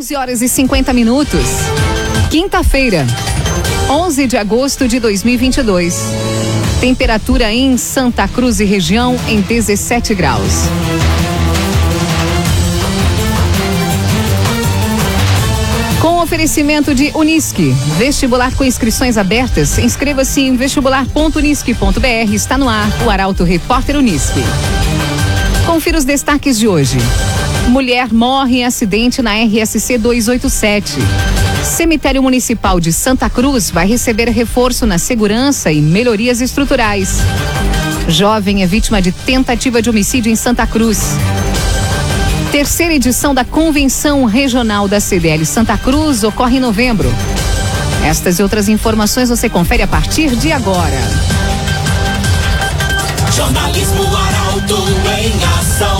11 horas e 50 minutos. Quinta-feira, 11 de agosto de 2022. Temperatura em Santa Cruz e região em 17 graus. Com oferecimento de Unisque, vestibular com inscrições abertas, inscreva-se em vestibular.unisque.br. Está no ar o Arauto Repórter Unisque. Confira os destaques de hoje. Mulher morre em acidente na RSC 287. Cemitério Municipal de Santa Cruz vai receber reforço na segurança e melhorias estruturais. Jovem é vítima de tentativa de homicídio em Santa Cruz. Terceira edição da Convenção Regional da CDL Santa Cruz ocorre em novembro. Estas e outras informações você confere a partir de agora. Jornalismo Arauto em ação.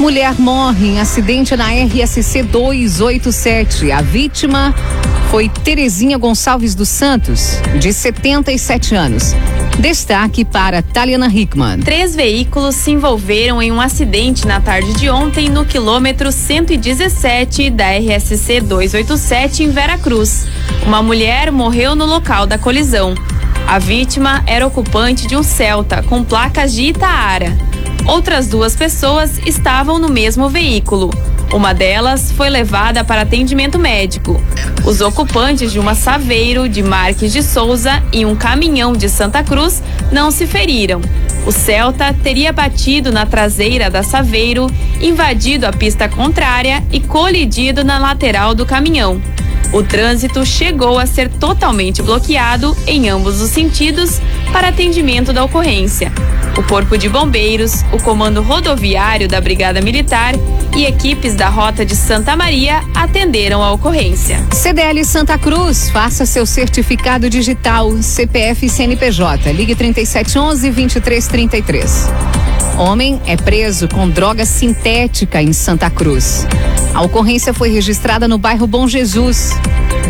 Mulher morre em acidente na RSC 287. A vítima foi Terezinha Gonçalves dos Santos, de 77 anos. Destaque para Taliana Hickman. Três veículos se envolveram em um acidente na tarde de ontem no quilômetro 117 da RSC 287 em Veracruz. Uma mulher morreu no local da colisão. A vítima era ocupante de um Celta com placas de Itaara. Outras duas pessoas estavam no mesmo veículo. Uma delas foi levada para atendimento médico. Os ocupantes de uma Saveiro de Marques de Souza e um caminhão de Santa Cruz não se feriram. O Celta teria batido na traseira da Saveiro, invadido a pista contrária e colidido na lateral do caminhão. O trânsito chegou a ser totalmente bloqueado em ambos os sentidos para atendimento da ocorrência. O Corpo de Bombeiros, o Comando Rodoviário da Brigada Militar e equipes da Rota de Santa Maria atenderam a ocorrência. CDL Santa Cruz, faça seu certificado digital CPF e CNPJ. Ligue 3711 2333. Homem é preso com droga sintética em Santa Cruz. A ocorrência foi registrada no bairro Bom Jesus.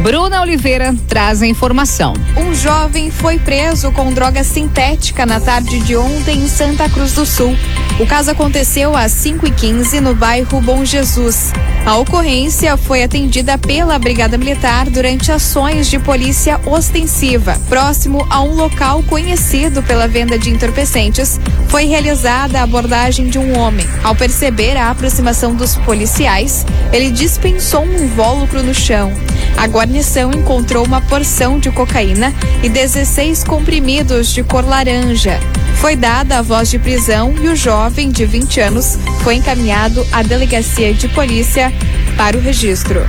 Bruna Oliveira traz a informação. Um jovem foi preso com droga sintética na tarde de ontem em Santa Cruz do Sul. O caso aconteceu às 5h15 no bairro Bom Jesus. A ocorrência foi atendida pela Brigada Militar durante ações de polícia ostensiva. Próximo a um local conhecido pela venda de entorpecentes, foi realizada a abordagem de um homem. Ao perceber a aproximação dos policiais, ele dispensou um invólucro no chão. A guarnição encontrou uma porção de cocaína e 16 comprimidos de cor laranja. Foi dada a voz de prisão e o jovem, de 20 anos, foi encaminhado à delegacia de polícia para o registro.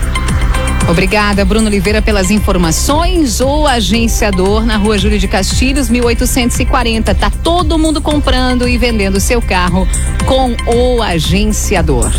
Obrigada, Bruno Oliveira, pelas informações. O agenciador na rua Júlio de Castilhos, 1840. Tá todo mundo comprando e vendendo seu carro com o agenciador.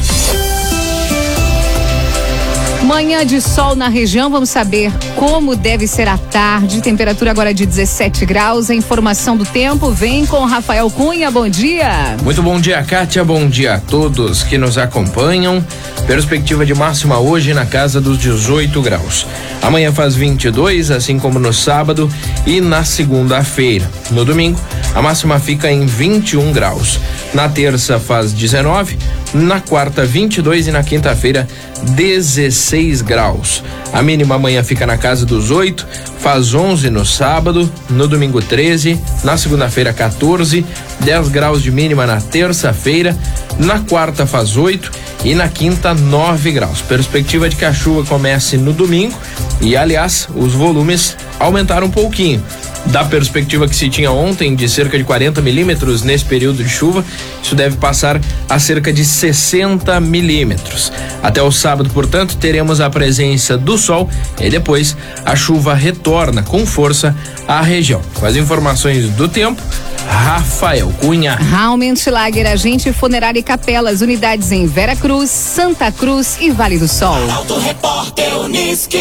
Manhã de sol na região, vamos saber como deve ser a tarde. Temperatura agora de 17 graus. A informação do tempo vem com Rafael Cunha. Bom dia. Muito bom dia, Kátia. Bom dia a todos que nos acompanham. Perspectiva de máxima hoje na casa dos 18 graus. Amanhã faz 22, assim como no sábado e na segunda-feira. No domingo, a máxima fica em 21 graus. Na terça faz 19, na quarta 22 e na quinta-feira 16 graus. A mínima amanhã fica na casa dos 8, faz 11 no sábado, no domingo 13, na segunda-feira 14, 10 graus de mínima na terça-feira, na quarta faz 8 e na quinta 9 graus. Perspectiva de que a chuva comece no domingo e, aliás, os volumes aumentaram um pouquinho da perspectiva que se tinha ontem de cerca de 40 milímetros nesse período de chuva, isso deve passar a cerca de 60 milímetros. Até o sábado, portanto, teremos a presença do sol e depois a chuva retorna com força à região. Com as informações do tempo, Rafael Cunha. Raumenschlager, agente funerária e capelas, unidades em Vera Cruz, Santa Cruz e Vale do Sol. Auto Repórter Unisque.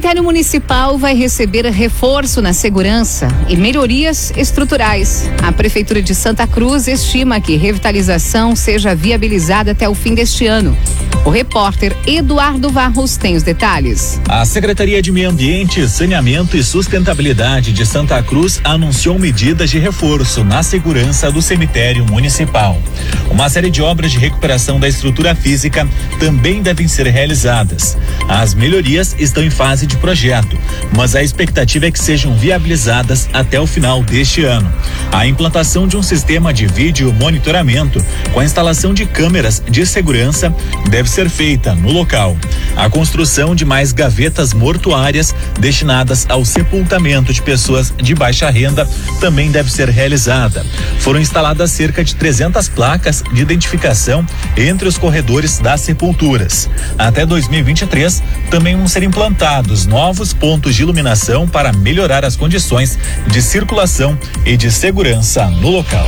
Cemitério Municipal vai receber reforço na segurança e melhorias estruturais. A Prefeitura de Santa Cruz estima que revitalização seja viabilizada até o fim deste ano. O repórter Eduardo Varros tem os detalhes. A Secretaria de Meio Ambiente, Saneamento e Sustentabilidade de Santa Cruz anunciou medidas de reforço na segurança do cemitério municipal. Uma série de obras de recuperação da estrutura física também devem ser realizadas. As melhorias estão em fase de projeto, mas a expectativa é que sejam viabilizadas até o final deste ano. A implantação de um sistema de vídeo monitoramento com a instalação de câmeras de segurança deve ser feita no local. A construção de mais gavetas mortuárias destinadas ao sepultamento de pessoas de baixa renda também deve ser realizada. Foram instaladas cerca de 300 placas de identificação entre os corredores das sepulturas. Até 2023, também vão ser implantados novos pontos de iluminação para melhorar as condições de circulação e de segurança no local.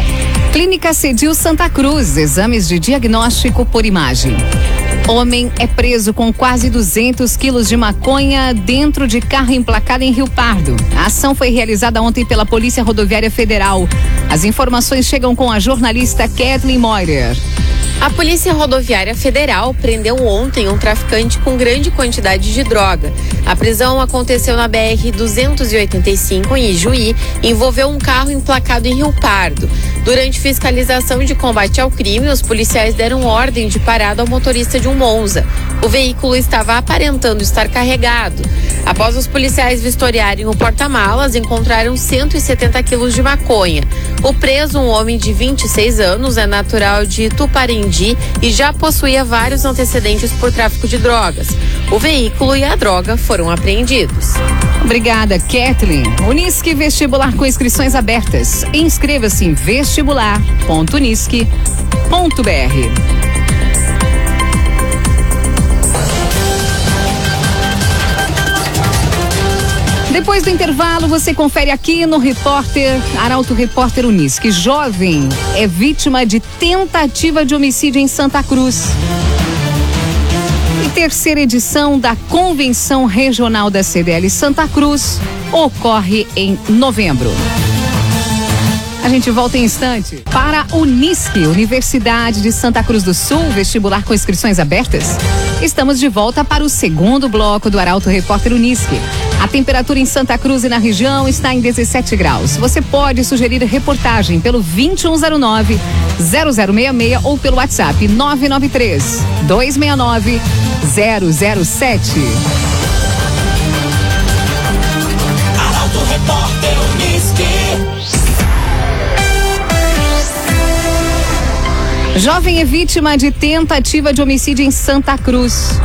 Clínica Cedil Santa Cruz, exames de diagnóstico por imagem. Homem é preso com quase 200 quilos de maconha dentro de carro emplacado em Rio Pardo. A ação foi realizada ontem pela Polícia Rodoviária Federal. As informações chegam com a jornalista Kathleen Moyer. A Polícia Rodoviária Federal prendeu ontem um traficante com grande quantidade de droga. A prisão aconteceu na BR 285 em Ijuí envolveu um carro emplacado em Rio Pardo. Durante fiscalização de combate ao crime, os policiais deram ordem de parada ao motorista de um Monza. O veículo estava aparentando estar carregado. Após os policiais vistoriarem o porta-malas, encontraram 170 quilos de maconha. O preso, um homem de 26 anos, é natural de Tuparendi e já possuía vários antecedentes por tráfico de drogas. O veículo e a droga foram apreendidos. Obrigada, Kathleen. Unisque Vestibular com inscrições abertas. Inscreva-se em vestibular.unisque.br. Depois do intervalo, você confere aqui no Repórter Arauto Repórter Unisque. Jovem é vítima de tentativa de homicídio em Santa Cruz. Terceira edição da Convenção Regional da CDL Santa Cruz ocorre em novembro. A gente volta em instante para Unisque, Universidade de Santa Cruz do Sul, vestibular com inscrições abertas. Estamos de volta para o segundo bloco do Arauto Repórter Unisque. A temperatura em Santa Cruz e na região está em 17 graus. Você pode sugerir reportagem pelo 2109 0066 ou pelo WhatsApp 993 269 007. Arauto Repórter Unisque. Jovem é vítima de tentativa de homicídio em Santa Cruz.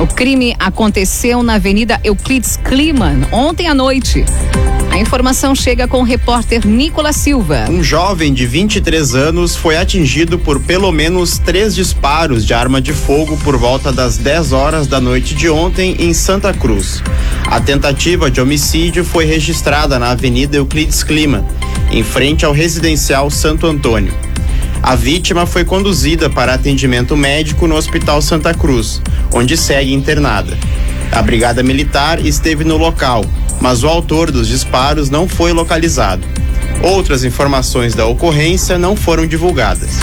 O crime aconteceu na Avenida Euclides Kliman ontem à noite. A informação chega com o repórter Nicolas Silva. Um jovem de 23 anos foi atingido por pelo menos três disparos de arma de fogo por volta das 10 horas da noite de ontem em Santa Cruz. A tentativa de homicídio foi registrada na Avenida Euclides Kliman, em frente ao residencial Santo Antônio. A vítima foi conduzida para atendimento médico no Hospital Santa Cruz, onde segue internada. A Brigada Militar esteve no local, mas o autor dos disparos não foi localizado. Outras informações da ocorrência não foram divulgadas.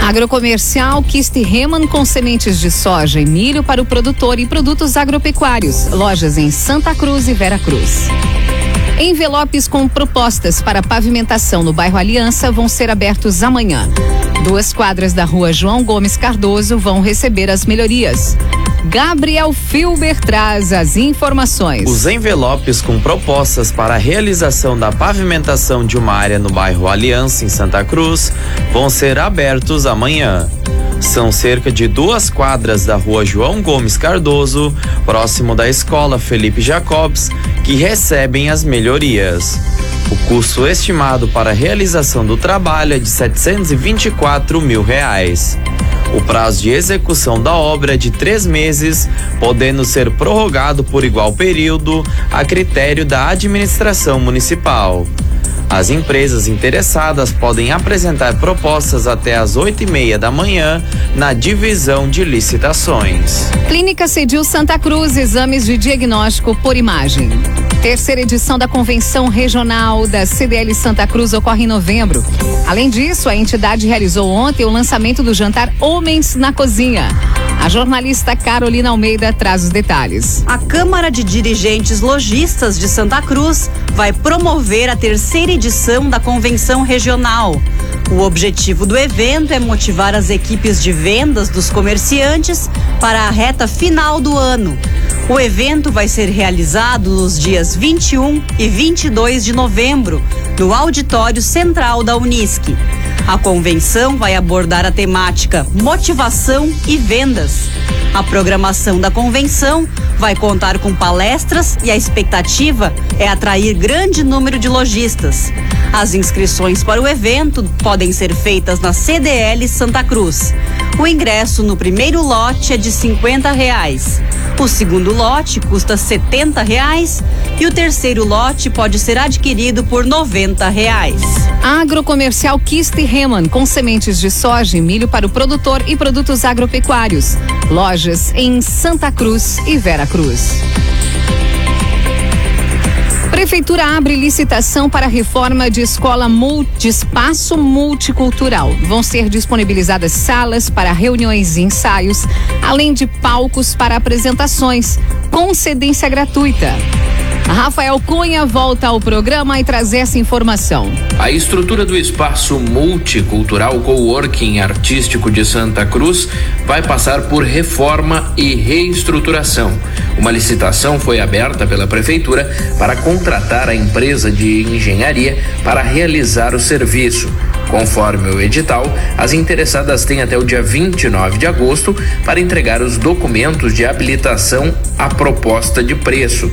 Agrocomercial Kist Reman com sementes de soja e milho para o produtor e produtos agropecuários. Lojas em Santa Cruz e Vera Cruz. Envelopes com propostas para pavimentação no bairro Aliança vão ser abertos amanhã. Duas quadras da rua João Gomes Cardoso vão receber as melhorias. Gabriel Filber traz as informações. Os envelopes com propostas para a realização da pavimentação de uma área no bairro Aliança, em Santa Cruz, vão ser abertos amanhã. São cerca de duas quadras da rua João Gomes Cardoso, próximo da escola Felipe Jacobs, que recebem as melhorias. O custo estimado para a realização do trabalho é de 724 mil reais. O prazo de execução da obra é de três meses, podendo ser prorrogado por igual período a critério da administração municipal. As empresas interessadas podem apresentar propostas até às 8 e meia da manhã na divisão de licitações. Clínica Cedil Santa Cruz, exames de diagnóstico por imagem. Terceira edição da Convenção Regional da CDL Santa Cruz ocorre em novembro. Além disso, a entidade realizou ontem o lançamento do jantar Homens na Cozinha. A jornalista Carolina Almeida traz os detalhes. A Câmara de Dirigentes Logistas de Santa Cruz vai promover a terceira edição da Convenção Regional. O objetivo do evento é motivar as equipes de vendas dos comerciantes para a reta final do ano. O evento vai ser realizado nos dias 21 e 22 de novembro, no Auditório Central da Unisc. A convenção vai abordar a temática motivação e vendas. A programação da convenção vai contar com palestras e a expectativa é atrair grande número de lojistas. As inscrições para o evento podem ser feitas na CDL Santa Cruz. O ingresso no primeiro lote é de 50 reais. O segundo lote custa 70 reais e o terceiro lote pode ser adquirido por 90 reais. Agrocomercial Kist Reman, com sementes de soja e milho para o produtor e produtos agropecuários. Lojas em Santa Cruz e Vera Cruz. Prefeitura abre licitação para reforma de escola multi, espaço multicultural. Vão ser disponibilizadas salas para reuniões e ensaios, além de palcos para apresentações, com cedência gratuita. Rafael Cunha volta ao programa e traz essa informação. A estrutura do espaço multicultural coworking artístico de Santa Cruz vai passar por reforma e reestruturação. Uma licitação foi aberta pela prefeitura para contratar a empresa de engenharia para realizar o serviço. Conforme o edital, as interessadas têm até o dia 29 de agosto para entregar os documentos de habilitação à proposta de preço.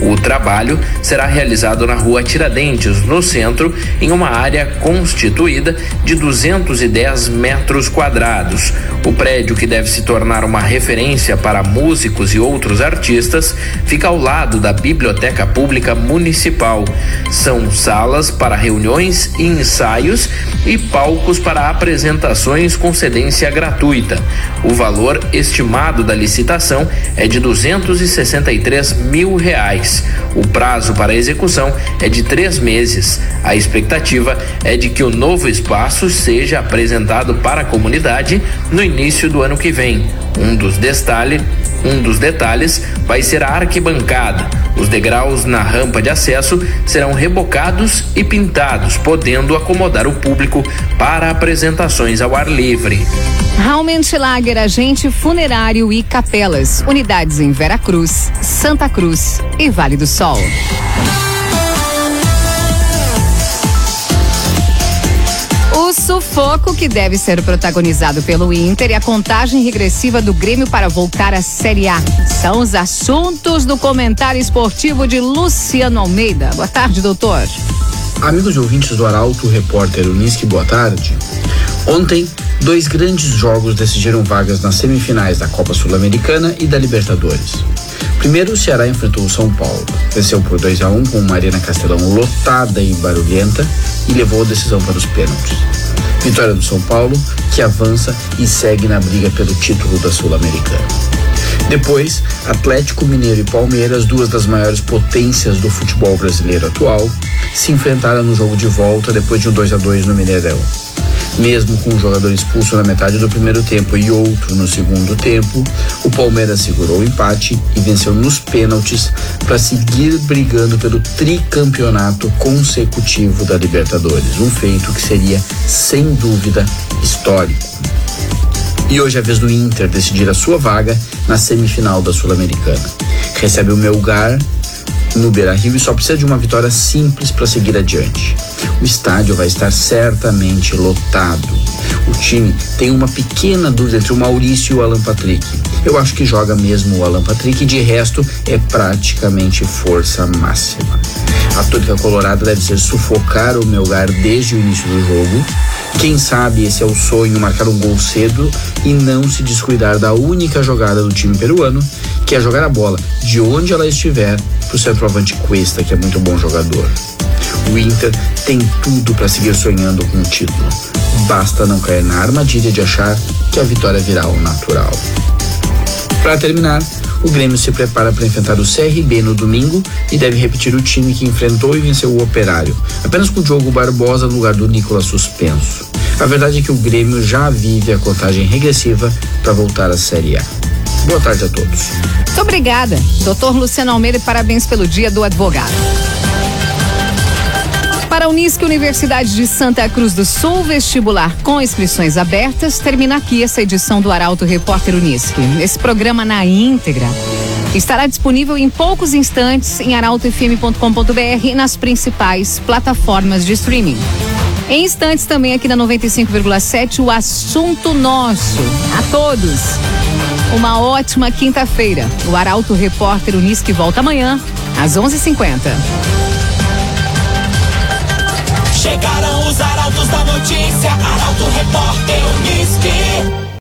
O trabalho será realizado na rua Tiradentes, no centro, em uma área constituída de 210 metros quadrados. O prédio, que deve se tornar uma referência para músicos e outros artistas, fica ao lado da Biblioteca Pública Municipal. São salas para reuniões e ensaios e palcos para apresentações com cedência gratuita. O valor estimado da licitação é de 263 mil reais. O prazo para execução é de três meses. A expectativa é de que o novo espaço seja apresentado para a comunidade no início do ano que vem. Um dos detalhes um dos detalhes vai ser a arquibancada. Os degraus na rampa de acesso serão rebocados e pintados, podendo acomodar o público para apresentações ao ar livre. Raumentlager, agente funerário e capelas. Unidades em Vera Cruz, Santa Cruz e Vale do Sol. Sufoco que deve ser protagonizado pelo Inter e a contagem regressiva do Grêmio para voltar à Série A. São os assuntos do comentário esportivo de Luciano Almeida. Boa tarde, doutor. Amigos ouvintes do Arauto, repórter Unisque, boa tarde. Ontem, dois grandes jogos decidiram vagas nas semifinais da Copa Sul-Americana e da Libertadores. Primeiro, o Ceará enfrentou o São Paulo. Venceu por 2 a 1 um, com uma Arena Castelão lotada e barulhenta e levou a decisão para os pênaltis. Vitória do São Paulo, que avança e segue na briga pelo título da Sul-Americana. Depois, Atlético Mineiro e Palmeiras, duas das maiores potências do futebol brasileiro atual, se enfrentaram no jogo de volta depois de um 2 a 2 no Mineirão. Mesmo com um jogador expulso na metade do primeiro tempo e outro no segundo tempo, o Palmeiras segurou o empate e venceu nos pênaltis para seguir brigando pelo tricampeonato consecutivo da Libertadores, um feito que seria, sem dúvida, histórico. E hoje é a vez do Inter decidir a sua vaga na semifinal da Sul-Americana. Recebe o Melgar no Beira Rio e só precisa de uma vitória simples para seguir adiante. O estádio vai estar certamente lotado. O time tem uma pequena dúvida entre o Maurício e o Alan Patrick. Eu acho que joga mesmo o Alan Patrick de resto é praticamente força máxima. A tônica colorada deve ser sufocar o Melgar desde o início do jogo. Quem sabe esse é o sonho, marcar um gol cedo e não se descuidar da única jogada do time peruano, que é jogar a bola de onde ela estiver para o centroavante Cuesta, que é muito bom jogador. O Inter tem tudo para seguir sonhando com o título. Basta não cair na armadilha de achar que a vitória virá ao natural. Para terminar, o Grêmio se prepara para enfrentar o CRB no domingo e deve repetir o time que enfrentou e venceu o Operário, apenas com o Diogo Barbosa no lugar do Nicolas suspenso. A verdade é que o Grêmio já vive a contagem regressiva para voltar à Série A. Boa tarde a todos. Muito obrigada, doutor Luciano Almeida, parabéns pelo dia do advogado. Para a Unisque Universidade de Santa Cruz do Sul, vestibular com inscrições abertas, termina aqui essa edição do Arauto Repórter Unisque. Esse programa na íntegra estará disponível em poucos instantes em arautofm.com.br e nas principais plataformas de streaming. Em instantes também aqui na 95,7 o assunto nosso. A todos. Uma ótima quinta-feira. O Arauto Repórter Unisque volta amanhã às 11:50. Chegaram os arautos da notícia, Arauto Repórter Unisque.